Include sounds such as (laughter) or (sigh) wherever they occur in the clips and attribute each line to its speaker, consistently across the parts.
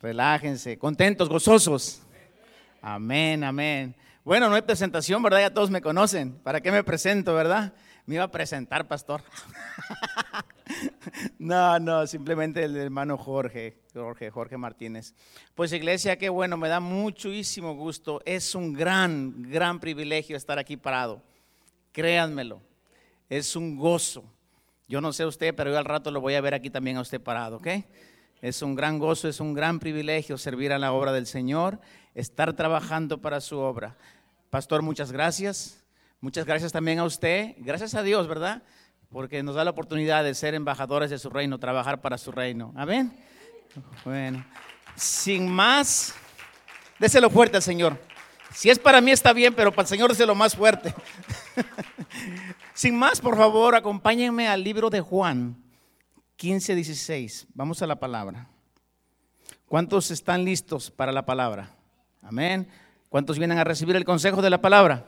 Speaker 1: Relájense, contentos, gozosos. Amén, amén. Bueno, no hay presentación, ¿verdad? Ya todos me conocen. ¿Para qué me presento, verdad? Me iba a presentar, pastor. (laughs) no, no, simplemente el hermano Jorge, Jorge, Jorge Martínez. Pues iglesia, qué bueno, me da muchísimo gusto. Es un gran, gran privilegio estar aquí parado. Créanmelo, es un gozo. Yo no sé usted, pero yo al rato lo voy a ver aquí también a usted parado, ¿ok? Es un gran gozo, es un gran privilegio servir a la obra del Señor, estar trabajando para su obra. Pastor, muchas gracias. Muchas gracias también a usted. Gracias a Dios, ¿verdad? Porque nos da la oportunidad de ser embajadores de su reino, trabajar para su reino. Amén. Bueno, sin más, déselo fuerte al Señor. Si es para mí está bien, pero para el Señor déselo más fuerte. (laughs) sin más, por favor, acompáñenme al libro de Juan 15, 16. Vamos a la palabra. ¿Cuántos están listos para la palabra? Amén. ¿Cuántos vienen a recibir el consejo de la palabra?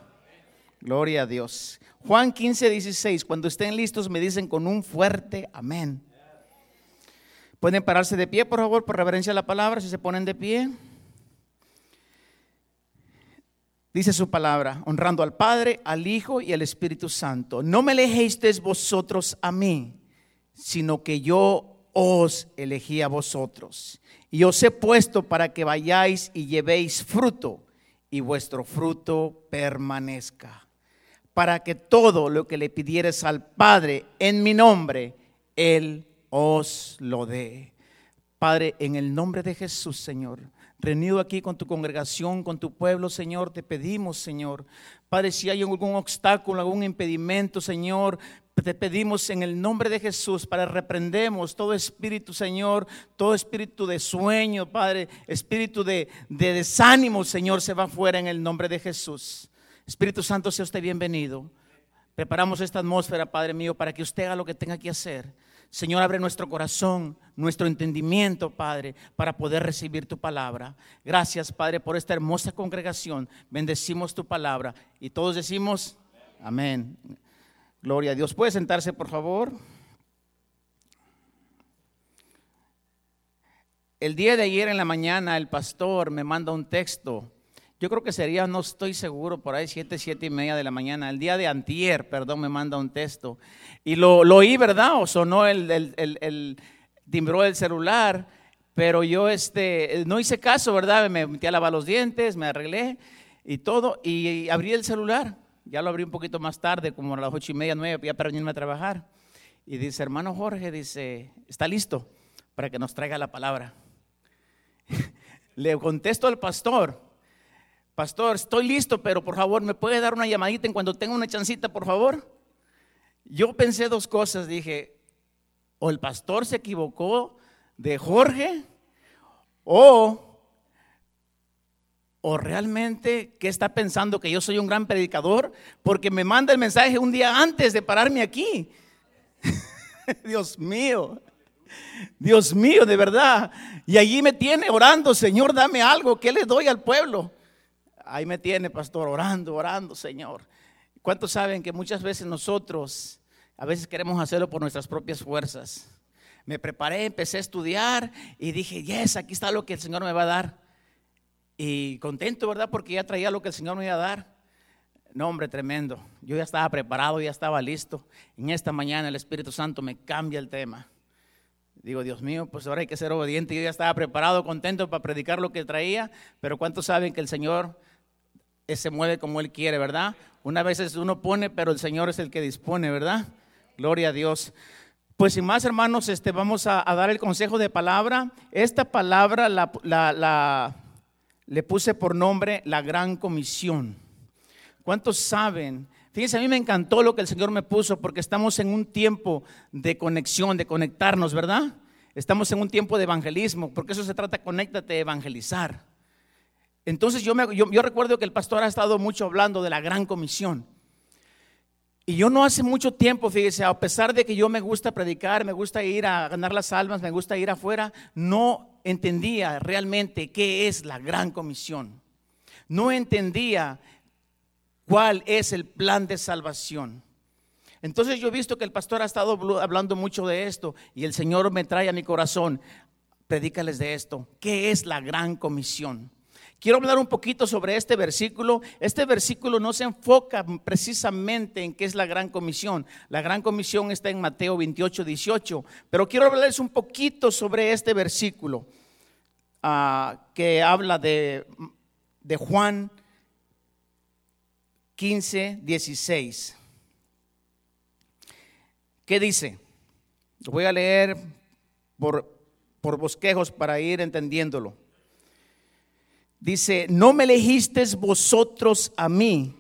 Speaker 1: Gloria a Dios. Juan 15, 16. Cuando estén listos me dicen con un fuerte amén. Pueden pararse de pie, por favor, por reverencia a la palabra, si se ponen de pie. Dice su palabra, honrando al Padre, al Hijo y al Espíritu Santo. No me elegisteis vosotros a mí, sino que yo os elegí a vosotros. Y os he puesto para que vayáis y llevéis fruto, y vuestro fruto permanezca. Para que todo lo que le pidieres al Padre en mi nombre, Él os lo dé. Padre, en el nombre de Jesús, Señor, reunido aquí con tu congregación, con tu pueblo, Señor, te pedimos, Señor. Padre, si hay algún obstáculo, algún impedimento, Señor, te pedimos en el nombre de Jesús para reprendemos todo espíritu, Señor, todo espíritu de sueño, Padre, espíritu de, de desánimo, Señor, se va fuera en el nombre de Jesús. Espíritu Santo, sea usted bienvenido. Preparamos esta atmósfera, Padre mío, para que usted haga lo que tenga que hacer. Señor, abre nuestro corazón, nuestro entendimiento, Padre, para poder recibir tu palabra. Gracias, Padre, por esta hermosa congregación. Bendecimos tu palabra. Y todos decimos, amén. Gloria a Dios. ¿Puede sentarse, por favor? El día de ayer en la mañana el pastor me manda un texto. Yo creo que sería, no estoy seguro, por ahí siete, siete y media de la mañana. El día de antier, perdón, me manda un texto. Y lo, lo oí, ¿verdad? O sonó el, el, el, el timbró el celular, pero yo este, no hice caso, ¿verdad? Me metí a lavar los dientes, me arreglé y todo, y abrí el celular. Ya lo abrí un poquito más tarde, como a las ocho y media, nueve, ya para venirme a trabajar. Y dice, hermano Jorge, dice, ¿está listo para que nos traiga la palabra? (laughs) Le contesto al pastor, pastor, estoy listo, pero por favor, ¿me puede dar una llamadita en cuando tenga una chancita, por favor? Yo pensé dos cosas, dije, o el pastor se equivocó de Jorge, o ¿O realmente qué está pensando que yo soy un gran predicador? Porque me manda el mensaje un día antes de pararme aquí. (laughs) Dios mío, Dios mío, de verdad. Y allí me tiene orando, Señor, dame algo, ¿qué le doy al pueblo? Ahí me tiene, pastor, orando, orando, Señor. ¿Cuántos saben que muchas veces nosotros, a veces queremos hacerlo por nuestras propias fuerzas? Me preparé, empecé a estudiar y dije, yes, aquí está lo que el Señor me va a dar. Y contento, ¿verdad? Porque ya traía lo que el Señor me iba a dar. No, hombre, tremendo. Yo ya estaba preparado, ya estaba listo. En esta mañana el Espíritu Santo me cambia el tema. Digo, Dios mío, pues ahora hay que ser obediente. Yo ya estaba preparado, contento para predicar lo que traía, pero ¿cuántos saben que el Señor se mueve como Él quiere, verdad? Una vez uno pone, pero el Señor es el que dispone, ¿verdad? Gloria a Dios. Pues sin más, hermanos, este, vamos a, dar el consejo de palabra. Esta palabra la, la le puse por nombre la gran comisión. ¿Cuántos saben? Fíjense, a mí me encantó lo que el Señor me puso porque estamos en un tiempo de conexión, de conectarnos, ¿verdad? Estamos en un tiempo de evangelismo, porque eso se trata, conéctate, evangelizar. Entonces yo, me, yo, yo recuerdo que el pastor ha estado mucho hablando de la gran comisión. Y yo no hace mucho tiempo, fíjese, a pesar de que yo me gusta predicar, me gusta ir a ganar las almas, me gusta ir afuera, no entendía realmente qué es la gran comisión. No entendía cuál es el plan de salvación. Entonces yo he visto que el pastor ha estado hablando mucho de esto y el Señor me trae a mi corazón. predícales de esto. ¿Qué es la gran comisión? Quiero hablar un poquito sobre este versículo. Este versículo no se enfoca precisamente en qué es la gran comisión. La gran comisión está en Mateo 28, 18. Pero quiero hablarles un poquito sobre este versículo ah, que habla de, Juan 15, 16. ¿Qué dice? voy a leer por, por bosquejos para ir entendiéndolo. Dice, no me elegisteis vosotros a mí,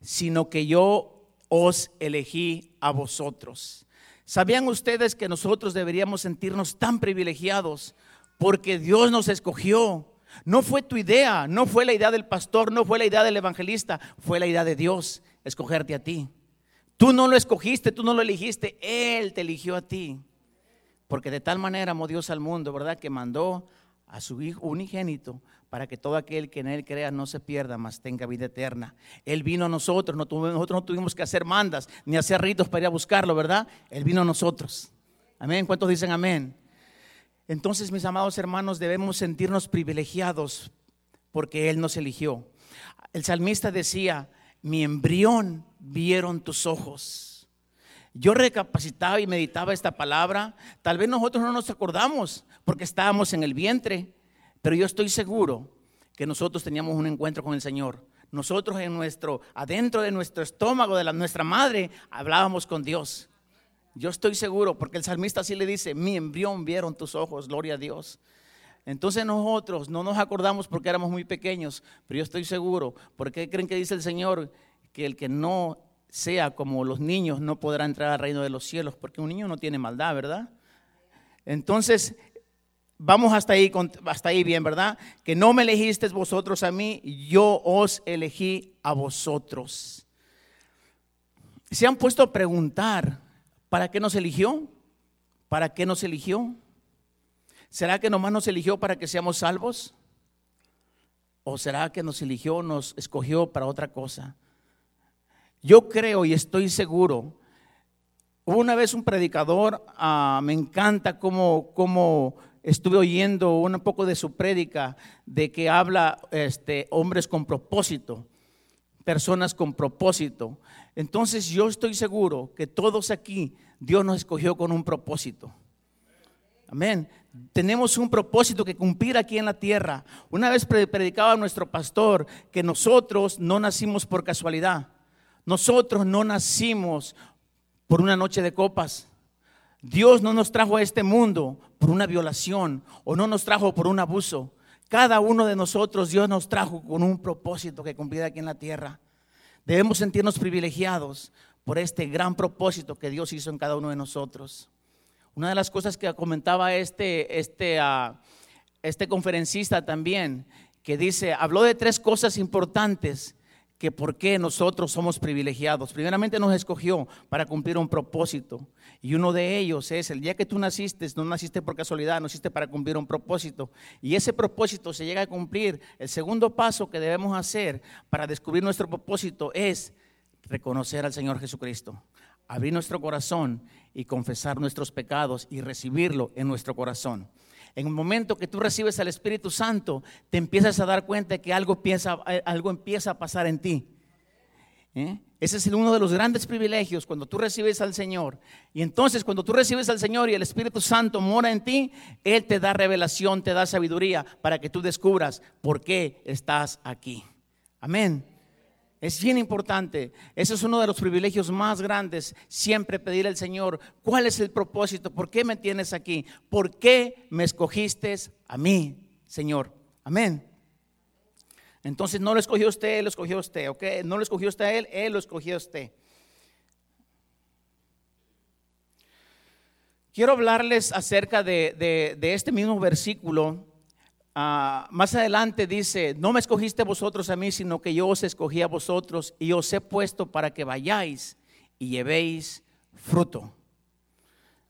Speaker 1: sino que yo os elegí a vosotros. ¿Sabían ustedes que nosotros deberíamos sentirnos tan privilegiados porque Dios nos escogió? No fue tu idea, no fue la idea del pastor, no fue la idea del evangelista, fue la idea de Dios escogerte a ti. Tú no lo escogiste, tú no lo elegiste, Él te eligió a ti. Porque de tal manera amó Dios al mundo, ¿verdad? Que mandó a su Hijo unigénito para que todo aquel que en Él crea no se pierda, mas tenga vida eterna. Él vino a nosotros, nosotros no tuvimos que hacer mandas ni hacer ritos para ir a buscarlo, ¿verdad? Él vino a nosotros. Amén. ¿Cuántos dicen amén? Entonces, mis amados hermanos, debemos sentirnos privilegiados porque Él nos eligió. El salmista decía, mi embrión vieron tus ojos. Yo recapacitaba y meditaba esta palabra. Tal vez nosotros no nos acordamos porque estábamos en el vientre pero yo estoy seguro que nosotros teníamos un encuentro con el Señor. Nosotros en nuestro, adentro de nuestro estómago, de la, nuestra madre, hablábamos con Dios. Yo estoy seguro, porque el salmista así le dice, mi embrión vieron tus ojos, gloria a Dios. Entonces nosotros no nos acordamos porque éramos muy pequeños, pero yo estoy seguro, porque creen que dice el Señor que el que no sea como los niños no podrá entrar al reino de los cielos, porque un niño no tiene maldad, ¿verdad? Entonces, Vamos hasta ahí, hasta ahí bien, ¿verdad? Que no me elegisteis vosotros a mí, yo os elegí a vosotros. Se han puesto a preguntar, ¿para qué nos eligió? ¿Para qué nos eligió? ¿Será que nomás nos eligió para que seamos salvos? ¿O será que nos eligió, nos escogió para otra cosa? Yo creo y estoy seguro. Hubo una vez un predicador, ah, me encanta cómo, cómo estuve oyendo un poco de su prédica de que habla este, hombres con propósito, personas con propósito. Entonces yo estoy seguro que todos aquí Dios nos escogió con un propósito. Amén. Tenemos un propósito que cumplir aquí en la tierra. Una vez predicaba nuestro pastor que nosotros no nacimos por casualidad. Nosotros no nacimos por una noche de copas. Dios no nos trajo a este mundo por una violación o no nos trajo por un abuso. Cada uno de nosotros Dios nos trajo con un propósito que cumplir aquí en la tierra. Debemos sentirnos privilegiados por este gran propósito que Dios hizo en cada uno de nosotros. Una de las cosas que comentaba este, este, uh, este conferencista también, que dice, habló de tres cosas importantes que por qué nosotros somos privilegiados. Primeramente nos escogió para cumplir un propósito. Y uno de ellos es, el día que tú naciste, no naciste por casualidad, naciste para cumplir un propósito. Y ese propósito se llega a cumplir. El segundo paso que debemos hacer para descubrir nuestro propósito es reconocer al Señor Jesucristo. Abrir nuestro corazón y confesar nuestros pecados y recibirlo en nuestro corazón. En el momento que tú recibes al Espíritu Santo, te empiezas a dar cuenta de que algo empieza, algo empieza a pasar en ti. ¿Eh? Ese es uno de los grandes privilegios cuando tú recibes al Señor. Y entonces cuando tú recibes al Señor y el Espíritu Santo mora en ti, Él te da revelación, te da sabiduría para que tú descubras por qué estás aquí. Amén. Es bien importante. Ese es uno de los privilegios más grandes. Siempre pedir al Señor, ¿cuál es el propósito? ¿Por qué me tienes aquí? ¿Por qué me escogiste a mí, Señor? Amén. Entonces no lo escogió usted, lo escogió usted, ¿ok? No lo escogió usted a él, él lo escogió a usted. Quiero hablarles acerca de este mismo versículo Ah, más adelante dice, no me escogiste vosotros a mí, sino que yo os escogí a vosotros y os he puesto para que vayáis y llevéis fruto.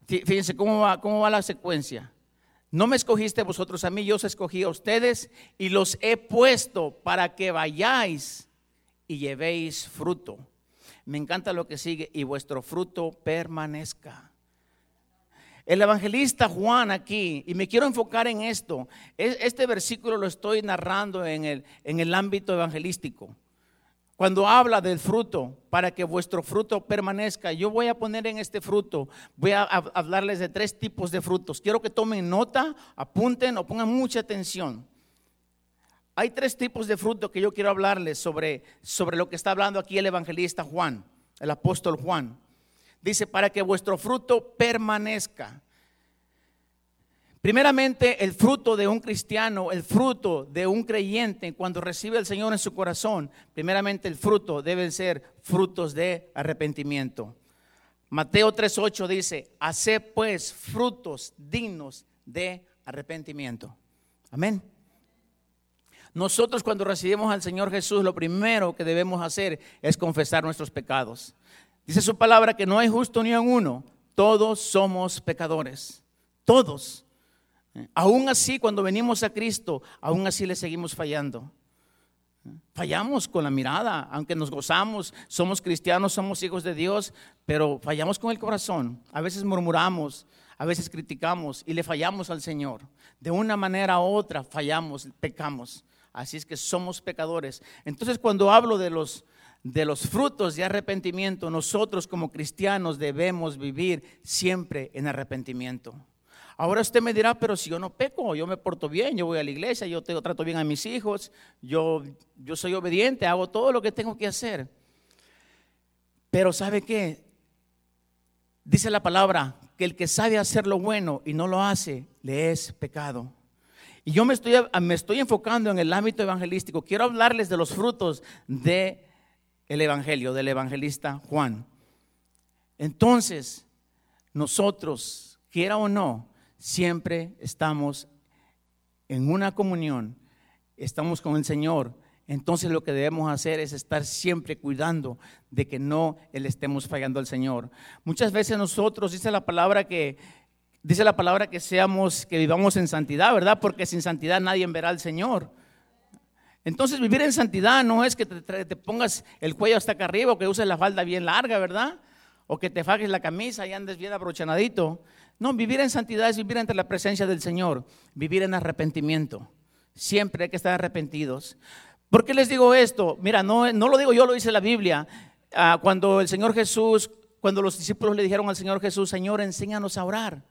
Speaker 1: Fíjense cómo va, cómo va la secuencia. No me escogiste vosotros a mí, yo os escogí a ustedes y los he puesto para que vayáis y llevéis fruto. Me encanta lo que sigue y vuestro fruto permanezca. El evangelista Juan aquí, y me quiero enfocar en esto, este versículo lo estoy narrando en el, en el ámbito evangelístico. Cuando habla del fruto, para que vuestro fruto permanezca, yo voy a poner en este fruto, voy a hablarles de tres tipos de frutos. Quiero que tomen nota, apunten o pongan mucha atención. Hay tres tipos de fruto que yo quiero hablarles sobre, sobre lo que está hablando aquí el evangelista Juan, el apóstol Juan. Dice, para que vuestro fruto permanezca. Primeramente, el fruto de un cristiano, el fruto de un creyente, cuando recibe al Señor en su corazón, primeramente el fruto deben ser frutos de arrepentimiento. Mateo 3:8 dice, haced pues frutos dignos de arrepentimiento. Amén. Nosotros cuando recibimos al Señor Jesús, lo primero que debemos hacer es confesar nuestros pecados. Dice su palabra que no hay justo ni en uno, todos somos pecadores, todos. Aún así, cuando venimos a Cristo, aún así le seguimos fallando. Fallamos con la mirada, aunque nos gozamos, somos cristianos, somos hijos de Dios, pero fallamos con el corazón. A veces murmuramos, a veces criticamos y le fallamos al Señor. De una manera u otra fallamos, pecamos. Así es que somos pecadores. Entonces cuando hablo de los, de los frutos de arrepentimiento, nosotros como cristianos debemos vivir siempre en arrepentimiento. Ahora usted me dirá, pero si yo no peco, yo me porto bien, yo voy a la iglesia, yo trato bien a mis hijos, yo, yo soy obediente, hago todo lo que tengo que hacer. Pero ¿sabe qué? Dice la palabra que el que sabe hacer lo bueno y no lo hace, le es pecado. Y yo me estoy, me estoy enfocando en el ámbito evangelístico. Quiero hablarles de los frutos del el evangelio, del evangelista Juan. Entonces, nosotros, quiera o no, siempre estamos en una comunión, estamos con el Señor, entonces lo que debemos hacer es estar siempre cuidando de que no le estemos fallando al Señor. Muchas veces nosotros dice la palabra que dice la palabra que seamos que vivamos en santidad, ¿verdad? Porque sin santidad nadie verá al Señor. Entonces vivir en santidad no es que te, pongas el cuello hasta acá arriba o que uses la falda bien larga, ¿verdad? O que te fajes la camisa y andes bien abrochanadito. No, vivir en santidad es vivir ante la presencia del Señor, vivir en arrepentimiento. Siempre hay que estar arrepentidos. ¿Por qué les digo esto? Mira, no, no lo digo yo, lo dice la Biblia. Ah, cuando el Señor Jesús, cuando los discípulos le dijeron al Señor Jesús, Señor, enséñanos a orar.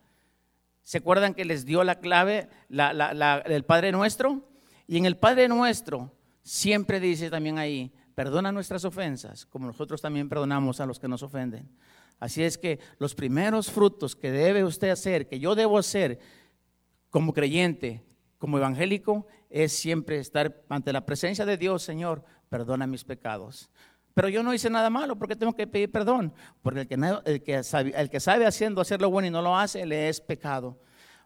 Speaker 1: ¿Se acuerdan que les dio la clave el Padre Nuestro? Y en el Padre Nuestro siempre dice también ahí, perdona nuestras ofensas, como nosotros también perdonamos a los que nos ofenden. Así es que los primeros frutos que debe usted hacer, que yo debo hacer como creyente, como evangélico, es siempre estar ante la presencia de Dios, Señor, perdona mis pecados. Pero yo no hice nada malo, ¿por qué tengo que pedir perdón? Porque el que, el que, sabe, el que sabe haciendo hacer lo bueno y no lo hace, le es pecado.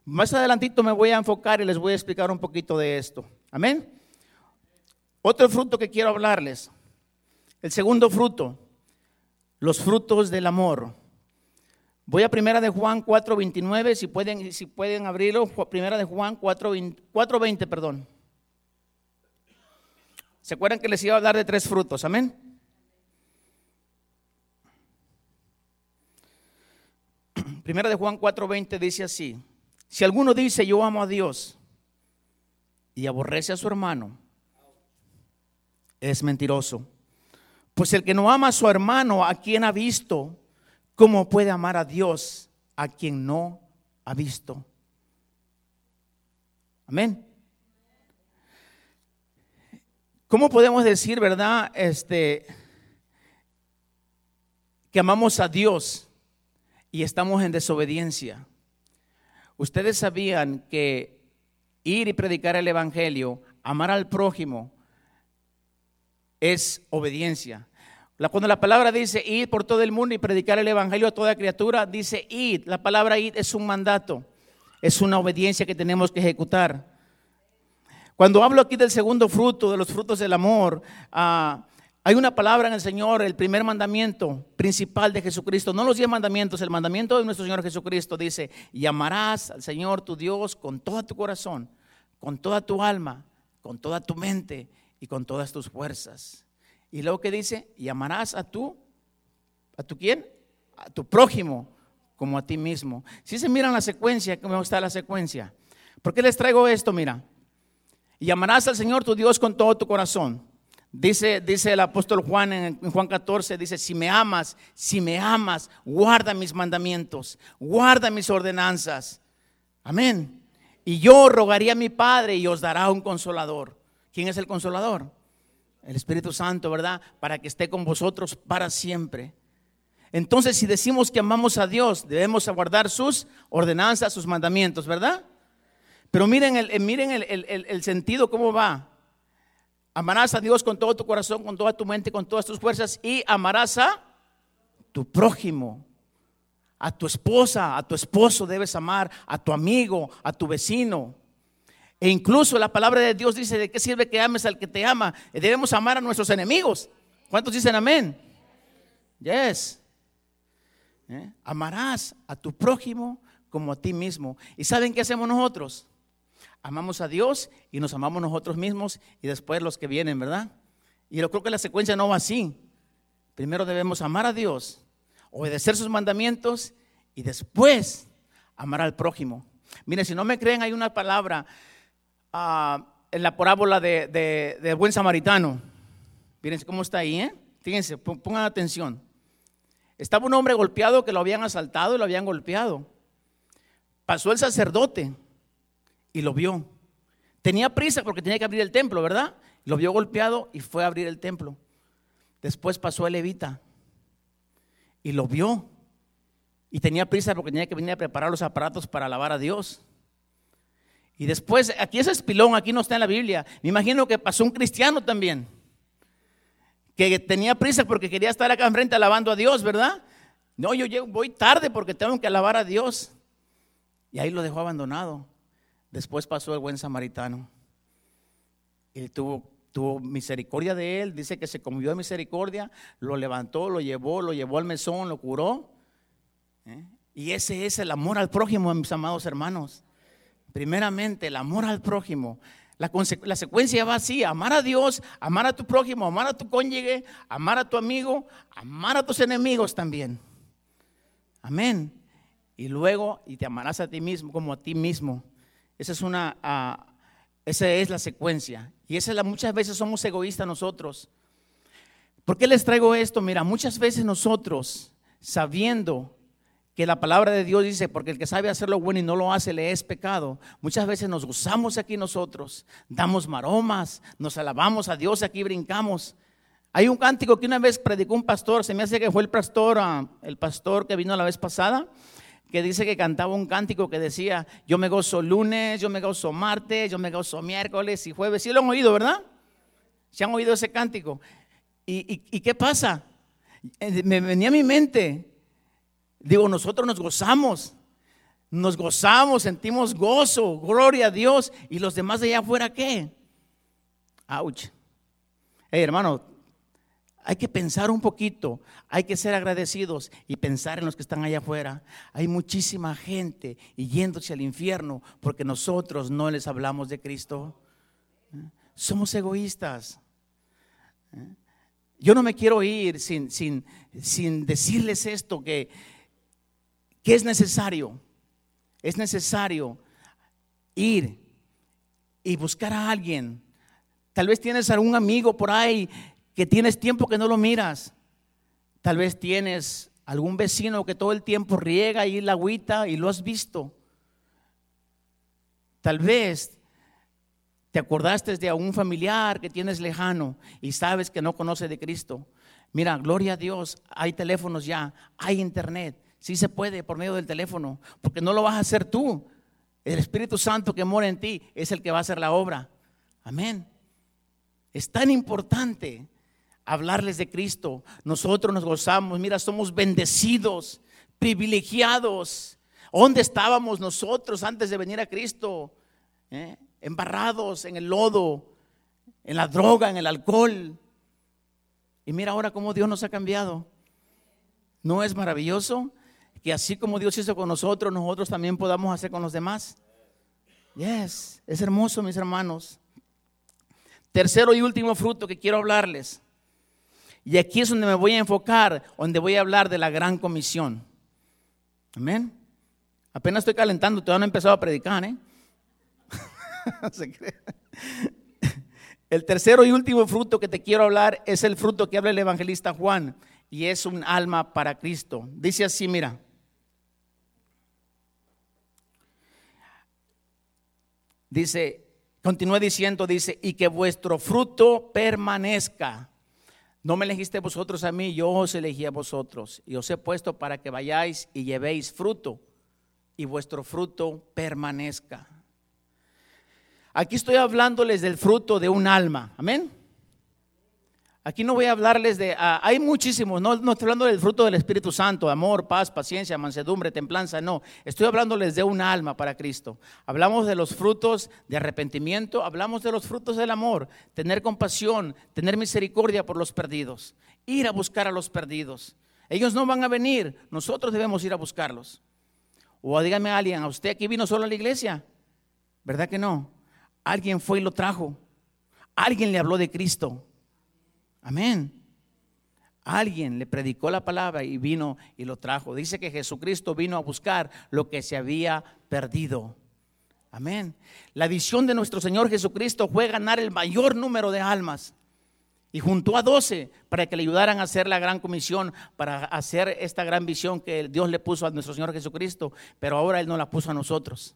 Speaker 1: Más adelantito me voy a enfocar y les voy a explicar un poquito de esto. Amén. Otro fruto que quiero hablarles. El segundo fruto los frutos del amor. Voy a primera de Juan 4:29, si pueden, si pueden abrirlo, primera de Juan 4:20, perdón. ¿Se acuerdan que les iba a hablar de tres frutos? Amén. Primera de Juan 4:20 dice así, si alguno dice yo amo a Dios y aborrece a su hermano, es mentiroso. Pues el que no ama a su hermano, a quien ha visto, ¿cómo puede amar a Dios a quien no ha visto? Amén. ¿Cómo podemos decir, verdad, este, que amamos a Dios y estamos en desobediencia? Ustedes sabían que ir y predicar el Evangelio, amar al prójimo, es obediencia. Cuando la palabra dice ir por todo el mundo y predicar el evangelio a toda criatura, dice ir. La palabra ir es un mandato, es una obediencia que tenemos que ejecutar. Cuando hablo aquí del segundo fruto, de los frutos del amor, ah, hay una palabra en el Señor, el primer mandamiento principal de Jesucristo, no los diez mandamientos, el mandamiento de nuestro Señor Jesucristo dice, y amarás al Señor tu Dios con todo tu corazón, con toda tu alma, con toda tu mente y con todas tus fuerzas. Y luego que dice, y amarás a tu, ¿a tu quién? A tu prójimo como a ti mismo. Si se miran la secuencia, ¿cómo está la secuencia? ¿Por qué les traigo esto? Mira, y amarás al Señor tu Dios con todo tu corazón. Dice, dice el apóstol Juan en, Juan 14, dice, si me amas, si me amas, guarda mis mandamientos, guarda mis ordenanzas. Amén. Y yo rogaría a mi Padre y os dará un consolador. ¿Quién es el consolador? El Espíritu Santo, ¿verdad? Para que esté con vosotros para siempre. Entonces, si decimos que amamos a Dios, debemos aguardar sus ordenanzas, sus mandamientos, ¿verdad? Pero miren el, eh, miren el, sentido, cómo va. Amarás a Dios con todo tu corazón, con toda tu mente, con todas tus fuerzas y amarás a tu prójimo, a tu esposa, a tu esposo debes amar, a tu amigo, a tu vecino. E incluso la palabra de Dios dice, ¿de qué sirve que ames al que te ama? Debemos amar a nuestros enemigos. ¿Cuántos dicen amén? Yes. ¿Eh? Amarás a tu prójimo como a ti mismo. ¿Y saben qué hacemos nosotros? Amamos a Dios y nos amamos nosotros mismos y después los que vienen, ¿verdad? Y yo creo que la secuencia no va así. Primero debemos amar a Dios, obedecer sus mandamientos y después amar al prójimo. Miren, si no me creen, hay una palabra ah, en la parábola de, buen samaritano. Miren cómo está ahí, ¿eh? Fíjense, pongan atención. Estaba un hombre golpeado que lo habían asaltado y lo habían golpeado. Pasó el sacerdote y lo vio. Tenía prisa porque tenía que abrir el templo, ¿verdad? Lo vio golpeado y fue a abrir el templo. Después pasó el levita y lo vio. Y tenía prisa porque tenía que venir a preparar los aparatos para alabar a Dios. Y después, aquí es espilón, aquí no está en la Biblia. Me imagino que pasó un cristiano también que tenía prisa porque quería estar acá enfrente alabando a Dios, ¿verdad? No, yo voy tarde porque tengo que alabar a Dios. Y ahí lo dejó abandonado. Después pasó el buen samaritano. Y tuvo, tuvo misericordia de él. Dice que se conmovió de misericordia. Lo levantó, lo llevó, lo llevó al mesón, lo curó. ¿Eh? Y ese es el amor al prójimo, mis amados hermanos. Primeramente, el amor al prójimo. La, secuencia va así, amar a Dios, amar a tu prójimo, amar a tu cónyuge, amar a tu amigo, amar a tus enemigos también. Amén. Y luego, y te amarás a ti mismo como a ti mismo. Esa es una, ah, esa es la secuencia. Y esa es la, muchas veces somos egoístas nosotros. ¿Por qué les traigo esto? Mira, muchas veces nosotros, sabiendo que la palabra de Dios dice, porque el que sabe hacer lo bueno y no lo hace le es pecado. Muchas veces nos gozamos aquí nosotros, damos maromas, nos alabamos a Dios, aquí brincamos. Hay un cántico que una vez predicó un pastor, se me hace que fue el pastor, ah, el pastor que vino la vez pasada, que dice que cantaba un cántico que decía, yo me gozo lunes, yo me gozo martes, yo me gozo miércoles y jueves. Sí lo han oído, ¿verdad? ¿Se han oído ese cántico? ¿Y, y qué pasa? Eh, me venía a mi mente, Digo, nosotros nos gozamos, nos gozamos, sentimos gozo, gloria a Dios. ¿Y los demás de allá afuera qué? Ouch. Hey, hermano, hay que pensar un poquito, hay que ser agradecidos y pensar en los que están allá afuera. Hay muchísima gente yéndose al infierno porque nosotros no les hablamos de Cristo. Somos egoístas. Yo no me quiero ir sin, sin, sin decirles esto, que ¿Qué es necesario? Es necesario ir y buscar a alguien. Tal vez tienes algún amigo por ahí que tienes tiempo que no lo miras. Tal vez tienes algún vecino que todo el tiempo riega ahí la agüita y lo has visto. Tal vez te acordaste de algún familiar que tienes lejano y sabes que no conoce de Cristo. Mira, gloria a Dios, hay teléfonos ya, hay internet. Sí se puede por medio del teléfono, porque no lo vas a hacer tú. El Espíritu Santo que mora en ti es el que va a hacer la obra. Amén. Es tan importante hablarles de Cristo. Nosotros nos gozamos, mira, somos bendecidos, privilegiados. ¿Dónde estábamos nosotros antes de venir a Cristo? ¿Eh? Embarrados en el lodo, en la droga, en el alcohol. Y mira ahora cómo Dios nos ha cambiado. ¿No es maravilloso? que así como Dios hizo con nosotros, nosotros también podamos hacer con los demás. Yes, es hermoso, mis hermanos. Tercero y último fruto que quiero hablarles. Y aquí es donde me voy a enfocar, donde voy a hablar de la gran comisión. Amén. Apenas estoy calentando, todavía no he empezado a predicar, ¿eh? (laughs) el tercero y último fruto que te quiero hablar es el fruto que habla el evangelista Juan y es un alma para Cristo. Dice así, mira. Dice, continúa diciendo, dice, y que vuestro fruto permanezca. No me elegiste vosotros a mí, yo os elegí a vosotros y os he puesto para que vayáis y llevéis fruto y vuestro fruto permanezca. Aquí estoy hablándoles del fruto de un alma. Amén. Aquí no voy a hablarles de, ah, hay muchísimos, no, no estoy hablando del fruto del Espíritu Santo, amor, paz, paciencia, mansedumbre, templanza, no. Estoy hablándoles de un alma para Cristo. Hablamos de los frutos de arrepentimiento, hablamos de los frutos del amor, tener compasión, tener misericordia por los perdidos, ir a buscar a los perdidos. Ellos no van a venir, nosotros debemos ir a buscarlos. O dígame a alguien, ¿a usted aquí vino solo a la iglesia? ¿Verdad que no? Alguien fue y lo trajo. Alguien le habló de Cristo. Amén. Alguien le predicó la palabra y vino y lo trajo. Dice que Jesucristo vino a buscar lo que se había perdido. Amén. La visión de nuestro Señor Jesucristo fue ganar el mayor número de almas. Y juntó a doce para que le ayudaran a hacer la gran comisión, para hacer esta gran visión que Dios le puso a nuestro Señor Jesucristo, pero ahora Él no la puso a nosotros.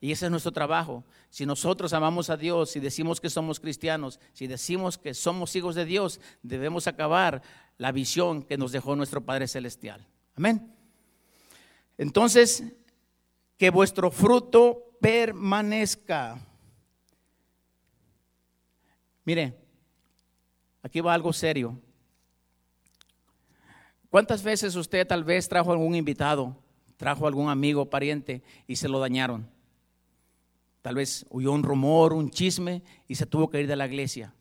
Speaker 1: Y ese es nuestro trabajo. Si nosotros amamos a Dios, si decimos que somos cristianos, si decimos que somos hijos de Dios, debemos acabar la visión que nos dejó nuestro Padre Celestial. Amén. Entonces, que vuestro fruto permanezca. Mire, aquí va algo serio. ¿Cuántas veces usted tal vez trajo algún invitado, trajo algún amigo, pariente y se lo dañaron? Tal vez oyó un rumor, un chisme y se tuvo que ir de la iglesia.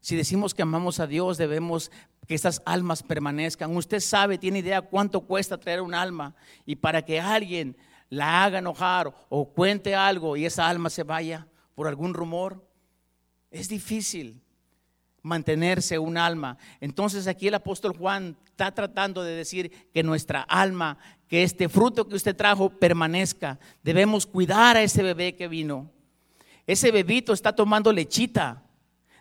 Speaker 1: Si decimos que amamos a Dios, debemos que estas almas permanezcan. Usted sabe, tiene idea cuánto cuesta traer un alma y para que alguien la haga enojar o cuente algo y esa alma se vaya por algún rumor, es difícil mantenerse un alma. Entonces aquí el apóstol Juan está tratando de decir que nuestra alma, que este fruto que usted trajo permanezca. Debemos cuidar a ese bebé que vino. Ese bebito está tomando lechita.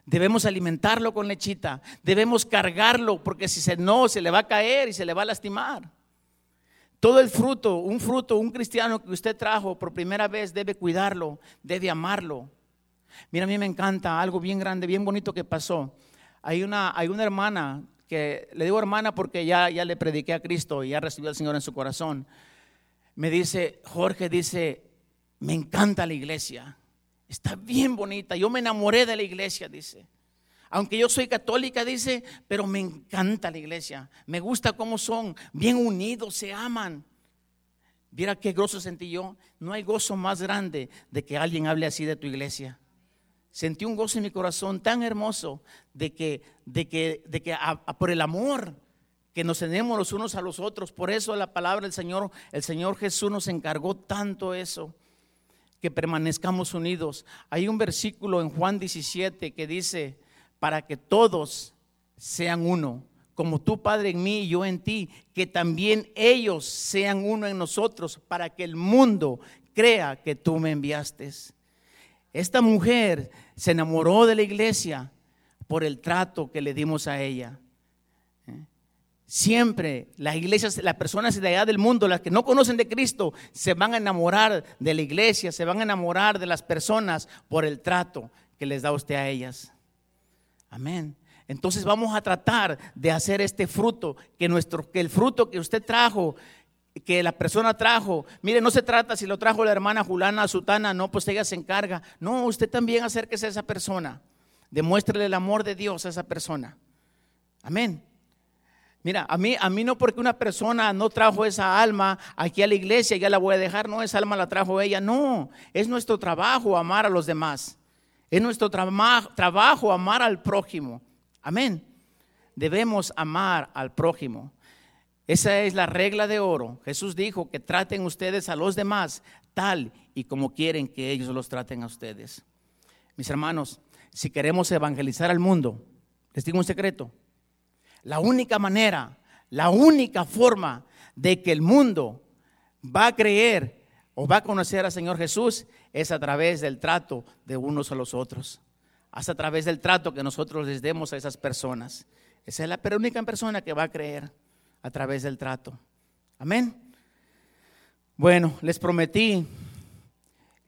Speaker 1: Debemos alimentarlo con lechita. Debemos cargarlo porque si se no, se le va a caer y se le va a lastimar. Todo el fruto, un fruto, un cristiano que usted trajo por primera vez, debe cuidarlo, debe amarlo. Mira, a mí me encanta algo bien grande, bien bonito que pasó. Hay una, hay una hermana que, le digo hermana porque ya, ya le prediqué a Cristo y ya recibió al Señor en su corazón. Me dice, Jorge dice, me encanta la iglesia. Está bien bonita. Yo me enamoré de la iglesia, dice. Aunque yo soy católica, dice, pero me encanta la iglesia. Me gusta cómo son, bien unidos, se aman. Mira qué gozo sentí yo. No hay gozo más grande de que alguien hable así de tu iglesia sentí un gozo en mi corazón tan hermoso de que, de que, de que por el amor que nos tenemos los unos a los otros, por eso la palabra del Señor, el Señor Jesús nos encargó tanto eso, que permanezcamos unidos. Hay un versículo en Juan 17 que dice, para que todos sean uno, como tu Padre en mí y yo en ti, que también ellos sean uno en nosotros, para que el mundo crea que tú me enviaste. Esta mujer se enamoró de la iglesia por el trato que le dimos a ella. ¿Eh? Siempre las iglesias, las personas de allá del mundo, las que no conocen de Cristo, se van a enamorar de la iglesia, se van a enamorar de las personas por el trato que les da usted a ellas. Amén. Entonces vamos a tratar de hacer este fruto, que, nuestro, que el fruto que usted trajo que la persona trajo. Mire, no se trata si lo trajo la hermana Julana Sutana, no, pues ella se encarga. No, usted también acérquese a esa persona. Demuéstrele el amor de Dios a esa persona. Amén. Mira, a mí, a mí no porque una persona no trajo esa alma aquí a la iglesia, ya la voy a dejar, no, esa alma la trajo ella, no, es nuestro trabajo amar a los demás, es nuestro trabajo amar al prójimo, amén. Debemos amar al prójimo. Esa es la regla de oro. Jesús dijo que traten ustedes a los demás tal y como quieren que ellos los traten a ustedes. Mis hermanos, si queremos evangelizar al mundo, les digo un secreto. La única manera, la única forma de que el mundo va a creer o va a conocer al Señor Jesús es a través del trato de unos a los otros. Es a través del trato que nosotros les demos a esas personas. Esa es la única persona que va a creer a través del trato. Amén. Bueno, les prometí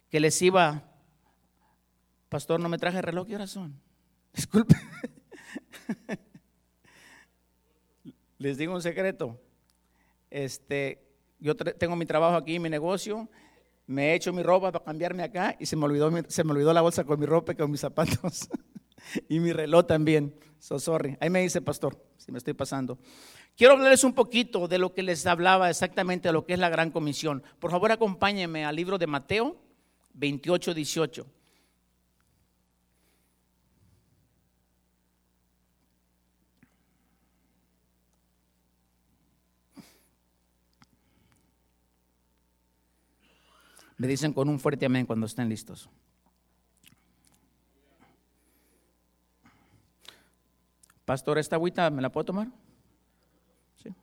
Speaker 1: que les iba. Pastor, no me traje reloj, ¿qué horas son? (laughs) Disculpe. les digo un secreto. Este, yo tengo mi trabajo aquí, mi negocio, me he hecho mi ropa para cambiarme acá y se me olvidó, se me olvidó la bolsa con mi ropa y con mis zapatos (laughs) y mi reloj también. So sorry. Ahí me dice, pastor, si me estoy pasando. Quiero hablarles un poquito de lo que les hablaba exactamente de lo que es la gran comisión. Por favor, acompáñenme al libro de Mateo 28, 18. Me dicen con un fuerte amén cuando estén listos. Pastor, ¿esta agüita me la puedo tomar? Sí.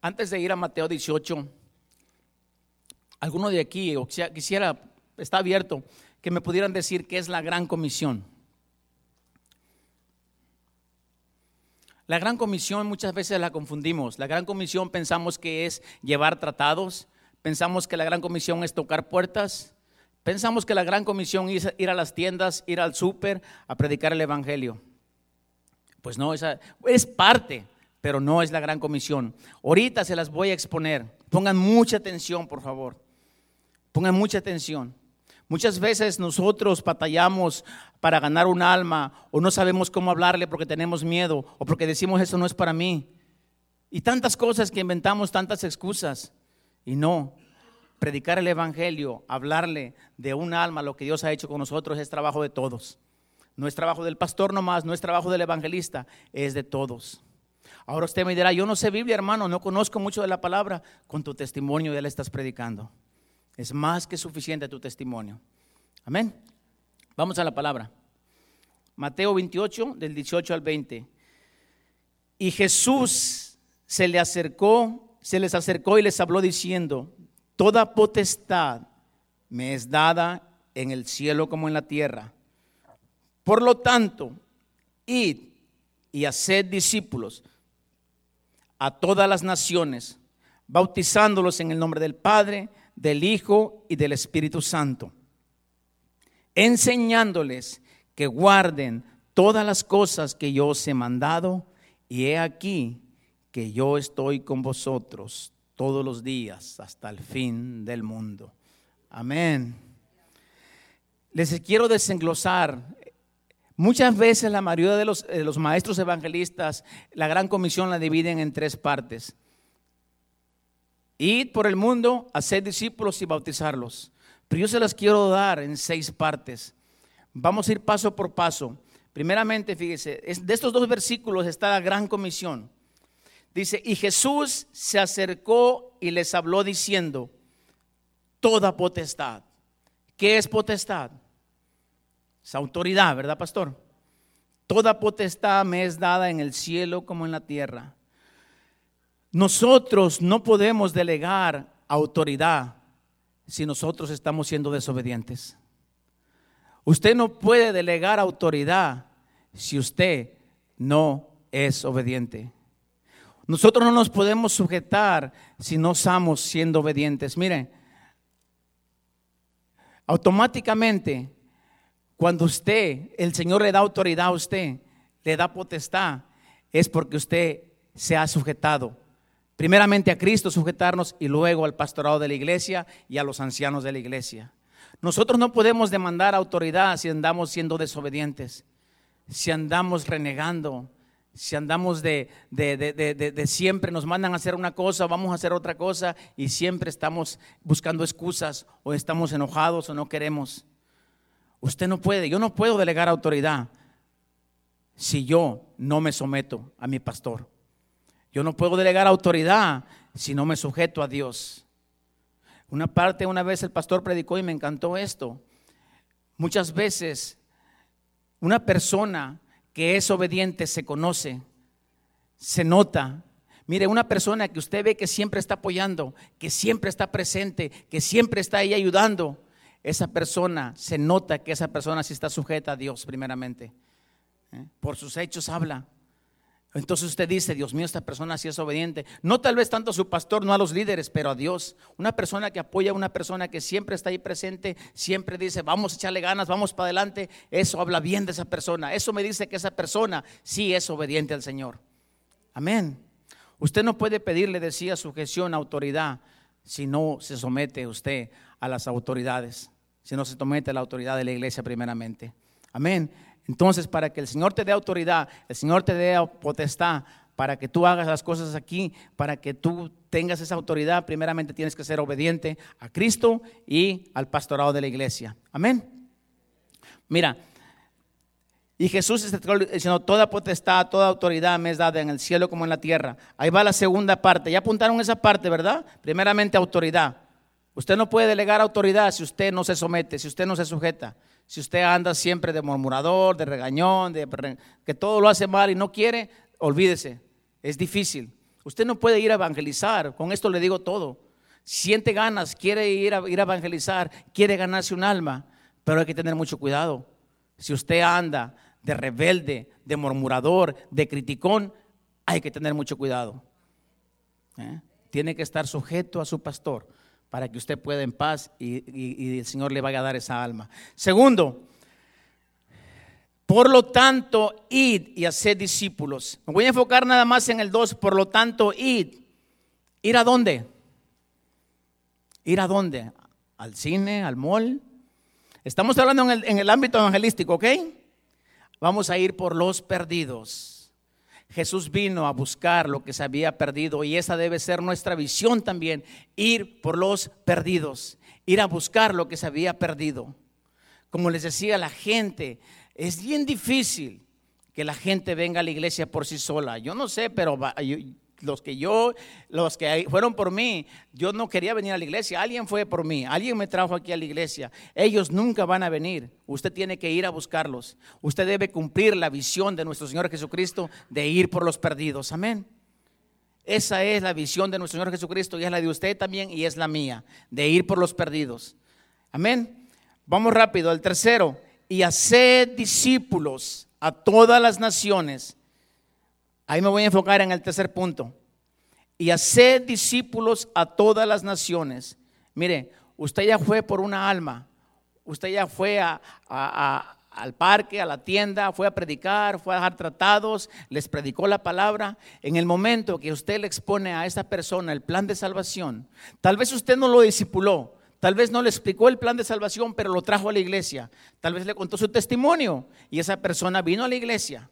Speaker 1: Antes de ir a Mateo 18, alguno de aquí o quisiera está abierto, que me pudieran decir qué es la gran comisión. La gran comisión muchas veces la confundimos. La gran comisión pensamos que es llevar tratados, pensamos que la gran comisión es tocar puertas, pensamos que la gran comisión es ir a las tiendas, ir al súper a predicar el Evangelio. Pues no, esa es parte, pero no es la gran comisión. Ahorita se las voy a exponer. Pongan mucha atención, por favor. Pongan mucha atención. Muchas veces nosotros batallamos para ganar un alma o no sabemos cómo hablarle porque tenemos miedo o porque decimos eso no es para mí. Y tantas cosas que inventamos, tantas excusas. Y no, predicar el Evangelio, hablarle de un alma, lo que Dios ha hecho con nosotros es trabajo de todos. No es trabajo del pastor nomás, no es trabajo del evangelista, es de todos. Ahora usted me dirá, yo no sé Biblia, hermano, no conozco mucho de la palabra, con tu testimonio ya le estás predicando. Es más que suficiente tu testimonio. Amén. Vamos a la palabra. Mateo 28, del 18 al 20. Y Jesús se le acercó, se les acercó y les habló diciendo, toda potestad me es dada en el cielo como en la tierra. Por lo tanto, id y haced discípulos a todas las naciones, bautizándolos en el nombre del Padre, del Hijo y del Espíritu Santo, enseñándoles que guarden todas las cosas que yo os he mandado, y he aquí que yo estoy con vosotros todos los días hasta el fin del mundo. Amén. Les quiero desenglosar. Muchas veces la mayoría de los, de los maestros evangelistas, la gran comisión la dividen en tres partes. Id por el mundo, hacer discípulos y bautizarlos. Pero yo se las quiero dar en seis partes. Vamos a ir paso por paso. Primeramente, fíjese, de estos dos versículos está la gran comisión. Dice, y Jesús se acercó y les habló diciendo, toda potestad. ¿Qué es potestad? Es autoridad, ¿verdad, pastor? Toda potestad me es dada en el cielo como en la tierra. Nosotros no podemos delegar autoridad si nosotros estamos siendo desobedientes. Usted no puede delegar autoridad si usted no es obediente. Nosotros no nos podemos sujetar si no estamos siendo obedientes. Mire, automáticamente, cuando usted, el Señor le da autoridad a usted, le da potestad, es porque usted se ha sujetado primeramente a Cristo sujetarnos y luego al pastorado de la iglesia y a los ancianos de la iglesia. Nosotros no podemos demandar autoridad si andamos siendo desobedientes, si andamos renegando, si andamos de, de, siempre nos mandan a hacer una cosa, vamos a hacer otra cosa y siempre estamos buscando excusas o estamos enojados o no queremos. Usted no puede, yo no puedo delegar autoridad si yo no me someto a mi pastor. Yo no puedo delegar autoridad si no me sujeto a Dios. Una parte, una vez el pastor predicó y me encantó esto. Muchas veces una persona que es obediente se conoce, se nota. Mire, una persona que usted ve que siempre está apoyando, que siempre está presente, que siempre está ahí ayudando, esa persona se nota que esa persona sí está sujeta a Dios primeramente. ¿Eh? Por sus hechos habla. Entonces usted dice, Dios mío, esta persona sí es obediente. No tal vez tanto a su pastor, no a los líderes, pero a Dios. Una persona que apoya a una persona que siempre está ahí presente, siempre dice, vamos a echarle ganas, vamos para adelante. Eso habla bien de esa persona. Eso me dice que esa persona sí es obediente al Señor. Amén. Usted no puede pedirle, decía, sujeción, autoridad, si no se somete usted a las autoridades, si no se somete la autoridad de la iglesia primeramente. Amén. Entonces, para que el Señor te dé autoridad, el Señor te dé potestad, para que tú hagas las cosas aquí, para que tú tengas esa autoridad, primeramente tienes que ser obediente a Cristo y al pastorado de la iglesia. Amén. Mira, y Jesús está diciendo, toda potestad, toda autoridad me es dada en el cielo como en la tierra. Ahí va la segunda parte. Ya apuntaron esa parte, ¿verdad? Primeramente autoridad. Usted no puede delegar autoridad si usted no se somete, si usted no se sujeta. Si usted anda siempre de murmurador, de regañón, de que todo lo hace mal y no quiere, olvídese. Es difícil. Usted no puede ir a evangelizar. Con esto le digo todo. Siente ganas, quiere ir a, ir a evangelizar, quiere ganarse un alma, pero hay que tener mucho cuidado. Si usted anda de rebelde, de murmurador, de criticón, hay que tener mucho cuidado. ¿Eh? Tiene que estar sujeto a su pastor para que usted pueda en paz y, el Señor le vaya a dar esa alma. Segundo, por lo tanto, id y haced discípulos. Me voy a enfocar nada más en el 2, por lo tanto, id. ¿Ir a dónde? ¿Ir a dónde? ¿Al cine? ¿Al mall? Estamos hablando en el, en el ámbito evangelístico, ¿ok? Vamos a ir por los perdidos. Jesús vino a buscar lo que se había perdido y esa debe ser nuestra visión también, ir por los perdidos, ir a buscar lo que se había perdido. Como les decía la gente, es bien difícil que la gente venga a la iglesia por sí sola. Yo no sé, pero los que yo, los que fueron por mí, yo no quería venir a la iglesia, alguien fue por mí, alguien me trajo aquí a la iglesia. Ellos nunca van a venir, usted tiene que ir a buscarlos. Usted debe cumplir la visión de nuestro Señor Jesucristo de ir por los perdidos. Amén. Esa es la visión de nuestro Señor Jesucristo y es la de usted también y es la mía, de ir por los perdidos. Amén. Vamos rápido, el tercero, y hacer discípulos a todas las naciones Ahí me voy a enfocar en el tercer punto. Y hacer discípulos a todas las naciones. Mire, usted ya fue por una alma. Usted ya fue al parque, a la tienda, fue a predicar, fue a dar tratados, les predicó la palabra. En el momento que usted le expone a esa persona el plan de salvación, tal vez usted no lo discipuló, Tal vez no le explicó el plan de salvación, pero lo trajo a la iglesia. Tal vez le contó su testimonio y esa persona vino a la iglesia.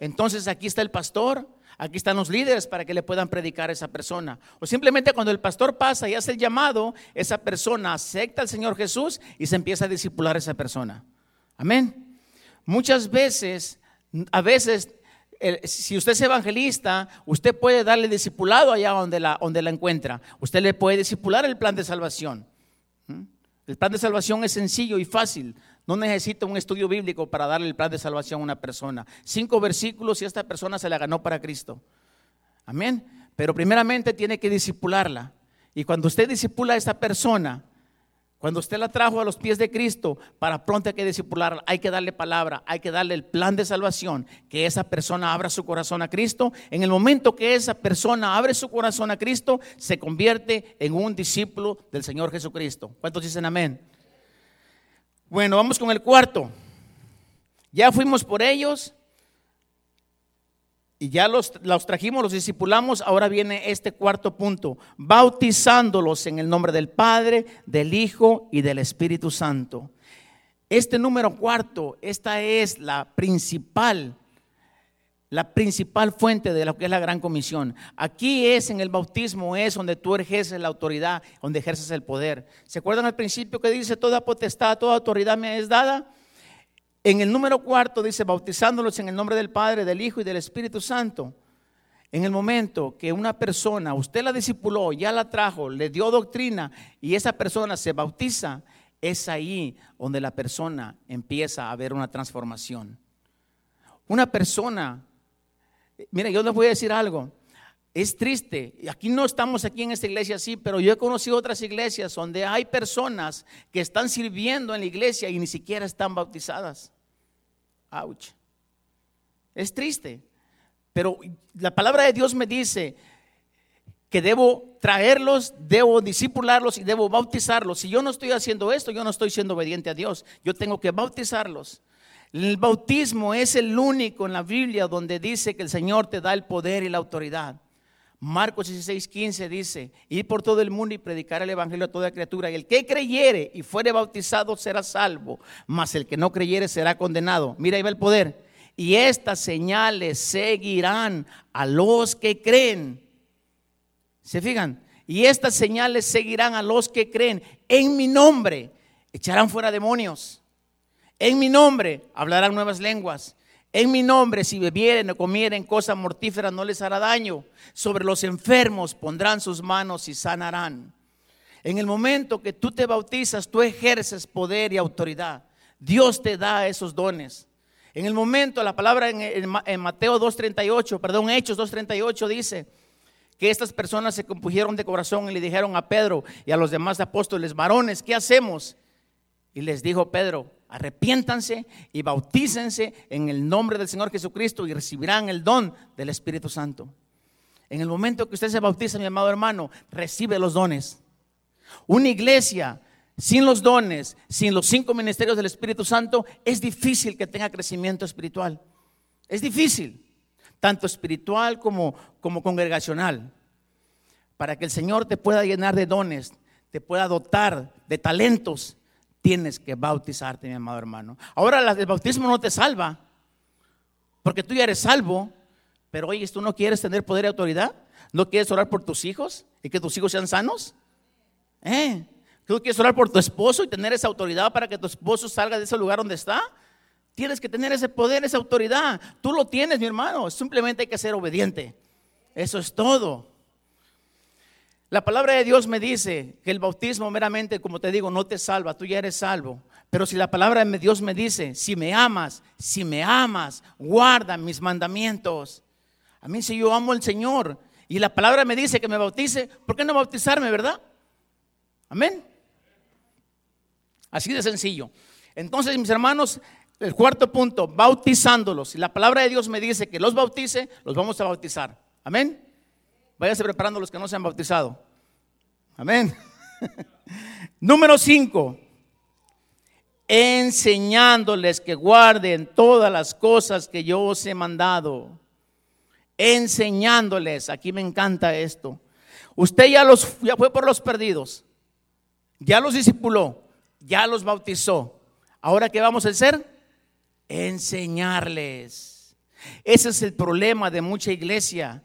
Speaker 1: Entonces aquí está el pastor, aquí están los líderes para que le puedan predicar a esa persona. O simplemente cuando el pastor pasa y hace el llamado, esa persona acepta al Señor Jesús y se empieza a discipular a esa persona. Amén. Muchas veces, a veces, si usted es evangelista, usted puede darle discipulado allá donde la, donde la encuentra. Usted le puede discipular el plan de salvación. ¿Mm? El plan de salvación es sencillo y fácil. No necesita un estudio bíblico para darle el plan de salvación a una persona. Cinco versículos y esta persona se la ganó para Cristo. Amén. Pero primeramente tiene que disipularla. Y cuando usted disipula a esta persona, cuando usted la trajo a los pies de Cristo, para pronto hay que disipularla, hay que darle palabra, hay que darle el plan de salvación, que esa persona abra su corazón a Cristo. En el momento que esa persona abre su corazón a Cristo, se convierte en un discípulo del Señor Jesucristo. ¿Cuántos dicen amén? Bueno, vamos con el cuarto. Ya fuimos por ellos y ya los, los, trajimos, los discipulamos. Ahora viene este cuarto punto, bautizándolos en el nombre del Padre, del Hijo y del Espíritu Santo. Este número cuarto, esta es la principal la principal fuente de lo que es la gran comisión. Aquí es en el bautismo, es donde tú ejerces la autoridad, donde ejerces el poder. ¿Se acuerdan al principio que dice toda potestad, toda autoridad me es dada? En el número cuarto dice bautizándolos en el nombre del Padre, del Hijo y del Espíritu Santo. En el momento que una persona, usted la discipuló, ya la trajo, le dio doctrina y esa persona se bautiza, es ahí donde la persona empieza a ver una transformación. Una persona, mira, yo les voy a decir algo, es triste, aquí no estamos aquí en esta iglesia así, pero yo he conocido otras iglesias donde hay personas que están sirviendo en la iglesia y ni siquiera están bautizadas. Ouch. Es triste. Pero la palabra de Dios me dice que debo traerlos, debo discipularlos y debo bautizarlos. Si yo no estoy haciendo esto, yo no estoy siendo obediente a Dios. Yo tengo que bautizarlos. El bautismo es el único en la Biblia donde dice que el Señor te da el poder y la autoridad. Marcos 16, 15 dice, ir por todo el mundo y predicar el Evangelio a toda criatura. Y el que creyere y fuere bautizado será salvo, mas el que no creyere será condenado. Mira, ahí va el poder y estas señales seguirán a los que creen. ¿Se fijan? Y estas señales seguirán a los que creen. En mi nombre echarán fuera demonios. En mi nombre hablarán nuevas lenguas. En mi nombre, si bebieren o comieren cosas mortíferas, no les hará daño. Sobre los enfermos pondrán sus manos y sanarán. En el momento que tú te bautizas, tú ejerces poder y autoridad. Dios te da esos dones. En el momento, la palabra en, Mateo 2.38, perdón, Hechos 2.38 dice que estas personas se compugieron de corazón y le dijeron a Pedro y a los demás apóstoles, varones, ¿qué hacemos? Y les dijo Pedro, arrepiéntanse y bautícense en el nombre del Señor Jesucristo y recibirán el don del Espíritu Santo. En el momento que usted se bautiza, mi amado hermano, recibe los dones. Una iglesia sin los dones, sin los cinco ministerios del Espíritu Santo, es difícil que tenga crecimiento espiritual. Es difícil, tanto espiritual como, como congregacional. Para que el Señor te pueda llenar de dones, te pueda dotar de talentos, tienes que bautizarte, mi amado hermano. Ahora el bautismo no te salva, porque tú ya eres salvo, pero oye, ¿tú no quieres tener poder y autoridad? ¿No quieres orar por tus hijos y que tus hijos sean sanos? ¿Eh? ¿Tú quieres orar por tu esposo y tener esa autoridad para que tu esposo salga de ese lugar donde está? Tienes que tener ese poder, esa autoridad. Tú lo tienes, mi hermano. Simplemente hay que ser obediente. Eso es todo. La palabra de Dios me dice que el bautismo meramente, como te digo, no te salva, tú ya eres salvo. Pero si la palabra de Dios me dice, si me amas, si me amas, guarda mis mandamientos. A mí si yo amo al Señor y la palabra me dice que me bautice, ¿por qué no bautizarme, verdad? Amén. Así de sencillo. Entonces, mis hermanos, el cuarto punto, bautizándolos. Si la palabra de Dios me dice que los bautice, los vamos a bautizar. Amén. Váyase preparando los que no se han bautizado. Amén. (laughs) Número cinco, enseñándoles que guarden todas las cosas que yo os he mandado. Enseñándoles, aquí me encanta esto. Usted ya los ya fue por los perdidos. Ya los discipuló ya los bautizó. Ahora, ¿qué vamos a hacer? Enseñarles. Ese es el problema de mucha iglesia.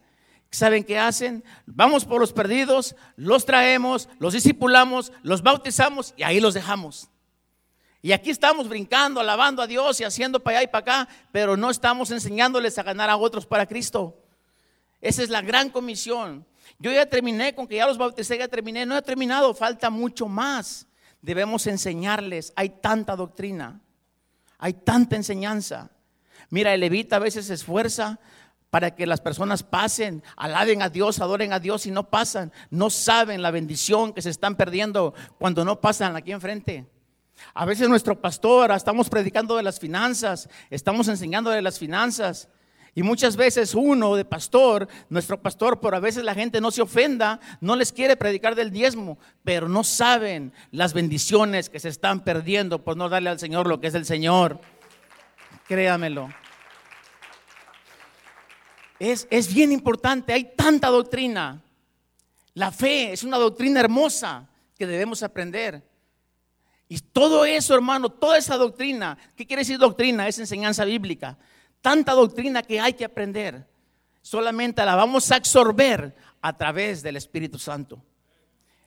Speaker 1: ¿Saben qué hacen? Vamos por los perdidos, los traemos, los discipulamos, los bautizamos y ahí los dejamos. Y aquí estamos brincando, alabando a Dios y haciendo para allá y para acá, pero no estamos enseñándoles a ganar a otros para Cristo. Esa es la gran comisión. Yo ya terminé con que ya los bauticé, ya terminé. No he terminado, falta mucho más debemos enseñarles. Hay tanta doctrina, hay tanta enseñanza. Mira, el levita a veces se esfuerza para que las personas pasen, alaben a Dios, adoren a Dios y no pasan. No saben la bendición que se están perdiendo cuando no pasan aquí enfrente. A veces nuestro pastor, estamos predicando de las finanzas, estamos enseñando de las finanzas y muchas veces uno de pastor, nuestro pastor, por a veces la gente no se ofenda, no les quiere predicar del diezmo, pero no saben las bendiciones que se están perdiendo por no darle al Señor lo que es el Señor. Créamelo. Es, es bien importante, hay tanta doctrina. La fe es una doctrina hermosa que debemos aprender. Y todo eso, hermano, toda esa doctrina, ¿qué quiere decir doctrina? Es enseñanza bíblica tanta doctrina que hay que aprender. Solamente la vamos a absorber a través del Espíritu Santo.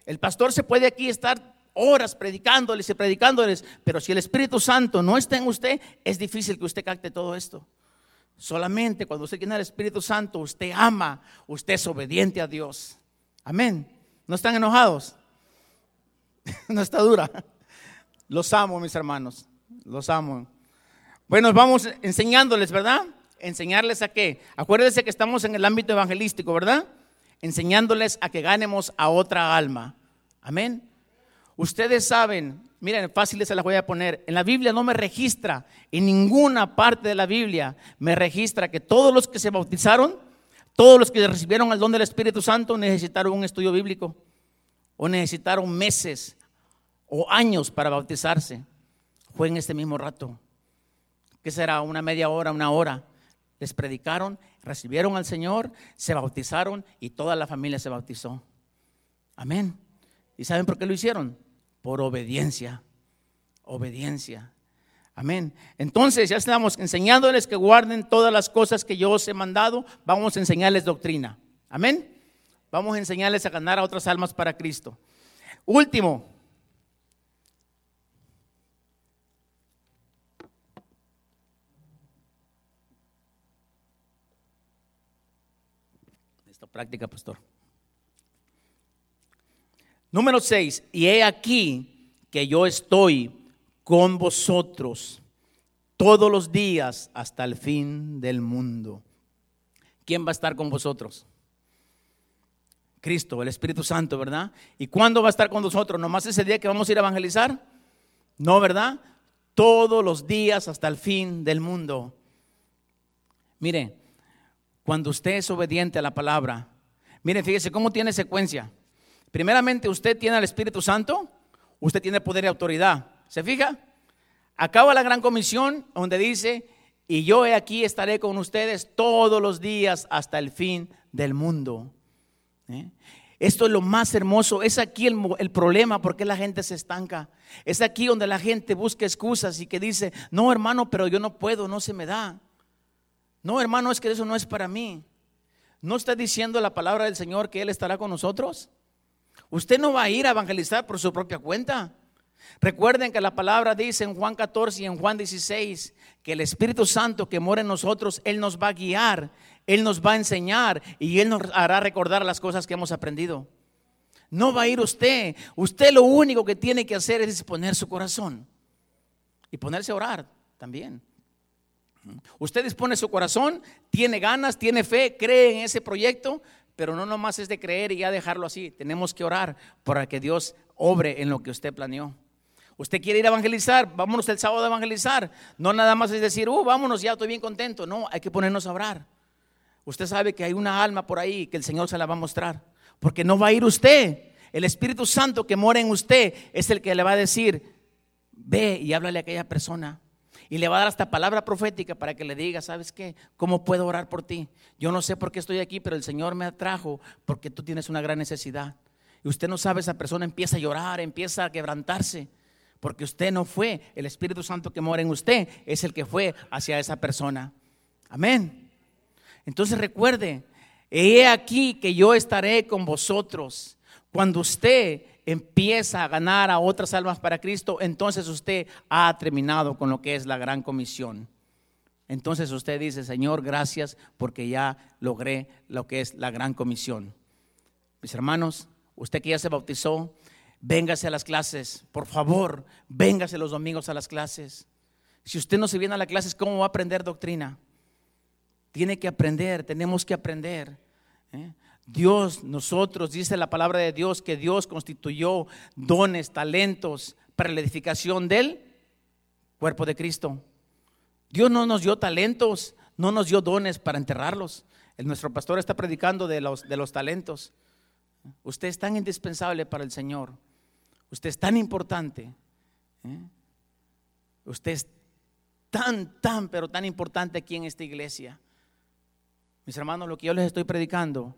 Speaker 1: El pastor se puede aquí estar horas predicándoles y predicándoles, pero si el Espíritu Santo no está en usted, es difícil que usted capte todo esto. Solamente cuando usted tiene el Espíritu Santo, usted ama, usted es obediente a Dios. Amén. ¿No están enojados? (laughs) no está dura. Los amo, mis hermanos. Los amo. Bueno, vamos enseñándoles, ¿verdad? Enseñarles a qué. Acuérdense que estamos en el ámbito evangelístico, ¿verdad? Enseñándoles a que ganemos a otra alma. Amén. Ustedes saben, miren, fáciles se las voy a poner. En la Biblia no me registra, en ninguna parte de la Biblia me registra que todos los que se bautizaron, todos los que recibieron el don del Espíritu Santo necesitaron un estudio bíblico o necesitaron meses o años para bautizarse. Fue en este mismo rato. ¿Qué será? Una media hora, una hora. Les predicaron, recibieron al Señor, se bautizaron y toda la familia se bautizó. Amén. ¿Y saben por qué lo hicieron? Por obediencia. Obediencia. Amén. Entonces ya estamos enseñándoles que guarden todas las cosas que yo os he mandado. Vamos a enseñarles doctrina. Amén. Vamos a enseñarles a ganar a otras almas para Cristo. Último. Esta práctica, pastor. Número 6, y he aquí que yo estoy con vosotros todos los días hasta el fin del mundo. ¿Quién va a estar con vosotros? Cristo, el Espíritu Santo, ¿verdad? ¿Y cuándo va a estar con nosotros? ¿Nomás ese día que vamos a ir a evangelizar? No, ¿verdad? Todos los días hasta el fin del mundo. Mire, cuando usted es obediente a la palabra, mire, fíjese cómo tiene secuencia. Primeramente, usted tiene al Espíritu Santo, usted tiene poder y autoridad. ¿Se fija? Acaba la gran comisión donde dice, y yo he aquí estaré con ustedes todos los días hasta el fin del mundo. ¿Eh? Esto es lo más hermoso. Es aquí el, el, problema porque la gente se estanca. Es aquí donde la gente busca excusas y que dice, no hermano, pero yo no puedo, no se me da. No hermano, es que eso no es para mí. ¿No está diciendo la palabra del Señor que Él estará con nosotros? Usted no va a ir a evangelizar por su propia cuenta. Recuerden que la palabra dice en Juan 14 y en Juan 16 que el Espíritu Santo que mora en nosotros, Él nos va a guiar, Él nos va a enseñar y Él nos hará recordar las cosas que hemos aprendido. No va a ir usted. Usted lo único que tiene que hacer es disponer su corazón y ponerse a orar también. Usted dispone su corazón, tiene ganas, tiene fe, cree en ese proyecto, pero no nomás es de creer y ya dejarlo así. Tenemos que orar para que Dios obre en lo que usted planeó. Usted quiere ir a evangelizar, vámonos el sábado a evangelizar. No nada más es decir, uh, vámonos, ya estoy bien contento. No, hay que ponernos a orar. Usted sabe que hay una alma por ahí que el Señor se la va a mostrar. Porque no va a ir usted. El Espíritu Santo que mora en usted es el que le va a decir, ve y háblale a aquella persona. Y le va a dar hasta palabra profética para que le diga, ¿sabes qué? ¿Cómo puedo orar por ti? Yo no sé por qué estoy aquí, pero el Señor me atrajo porque tú tienes una gran necesidad. Y usted no sabe, esa persona empieza a llorar, empieza a quebrantarse, porque usted no fue, el Espíritu Santo que mora en usted es el que fue hacia esa persona. Amén. Entonces recuerde, he aquí que yo estaré con vosotros. Cuando usted empieza a ganar a otras almas para Cristo, entonces usted ha terminado con lo que es la gran comisión. Entonces usted dice, Señor, gracias porque ya logré lo que es la gran comisión. Mis hermanos, usted que ya se bautizó, véngase a las clases, por favor, véngase los domingos a las clases. Si usted no se viene a las clases, ¿cómo va a aprender doctrina? Tiene que aprender, tenemos que aprender. ¿eh? Dios, nosotros, dice la palabra de Dios, que Dios constituyó dones, talentos para la edificación del cuerpo de Cristo. Dios no nos dio talentos, no nos dio dones para enterrarlos. Nuestro pastor está predicando de los, de los talentos. Usted es tan indispensable para el Señor. Usted es tan importante. ¿eh? Usted es tan, tan, pero tan importante aquí en esta iglesia. Mis hermanos, lo que yo les estoy predicando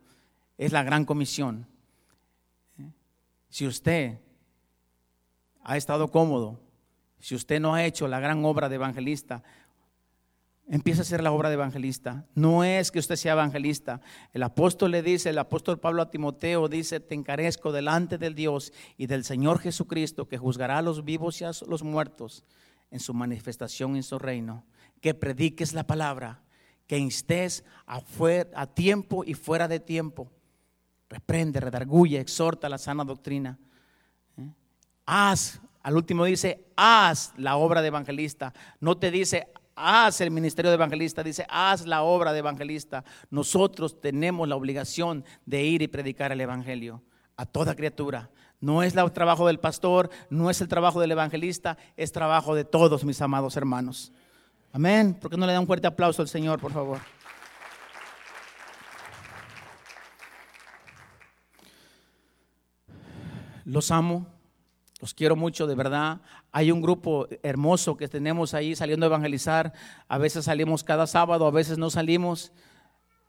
Speaker 1: es la gran comisión. Si usted ha estado cómodo, si usted no ha hecho la gran obra de evangelista, empieza a hacer la obra de evangelista. No es que usted sea evangelista. El apóstol le dice, el apóstol Pablo a Timoteo dice, te encarezco delante del Dios y del Señor Jesucristo, que juzgará a los vivos y a los muertos en su manifestación en su reino, que prediques la palabra, que instés a, a tiempo y fuera de tiempo. Reprende, redarguye, exhorta la sana doctrina. ¿Eh? Haz, al último dice, haz la obra de evangelista. No te dice, haz el ministerio de evangelista, dice, haz la obra de evangelista. Nosotros tenemos la obligación de ir y predicar el evangelio a toda criatura. No es el trabajo del pastor, no es el trabajo del evangelista, es trabajo de todos mis amados hermanos. Amén. ¿Por qué no le da un fuerte aplauso al Señor, por favor? Los amo, los quiero mucho, de verdad. Hay un grupo hermoso que tenemos ahí saliendo a evangelizar. A veces salimos cada sábado, a veces no salimos.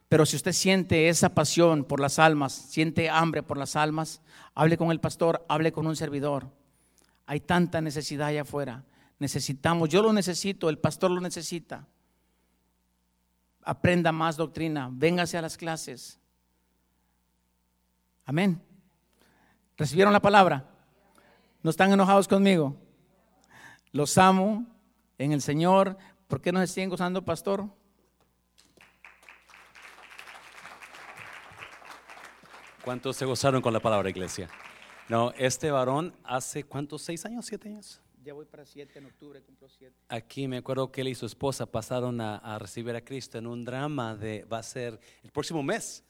Speaker 1: Pero si usted siente esa pasión por las almas, siente hambre por las almas, hable con el pastor, hable con un servidor. Hay tanta necesidad allá afuera. Necesitamos, yo lo necesito, el pastor lo necesita. Aprenda más doctrina, véngase a las clases. Amén. ¿Recibieron la palabra? ¿No están enojados conmigo? Los amo en el Señor. ¿Por qué no se siguen gozando, pastor?
Speaker 2: ¿Cuántos se gozaron con la palabra, iglesia? No, este varón hace cuántos, seis años, siete años.
Speaker 1: Ya voy para siete, en octubre cumplo siete.
Speaker 2: Aquí me acuerdo que él y su esposa pasaron a, recibir a Cristo en un drama de, va a ser el próximo mes.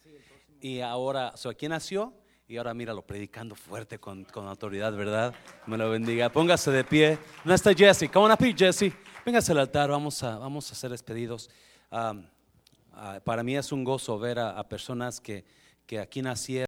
Speaker 2: Y ahora, so, aquí nació y ahora míralo predicando fuerte con, con, autoridad, ¿verdad? Me lo bendiga. Póngase de pie. ¿Dónde está Jesse? Come on up Jesse. Véngase al altar, vamos a, vamos a ser despedidos. Ah, para mí es un gozo ver a, a personas que, que aquí nacieron.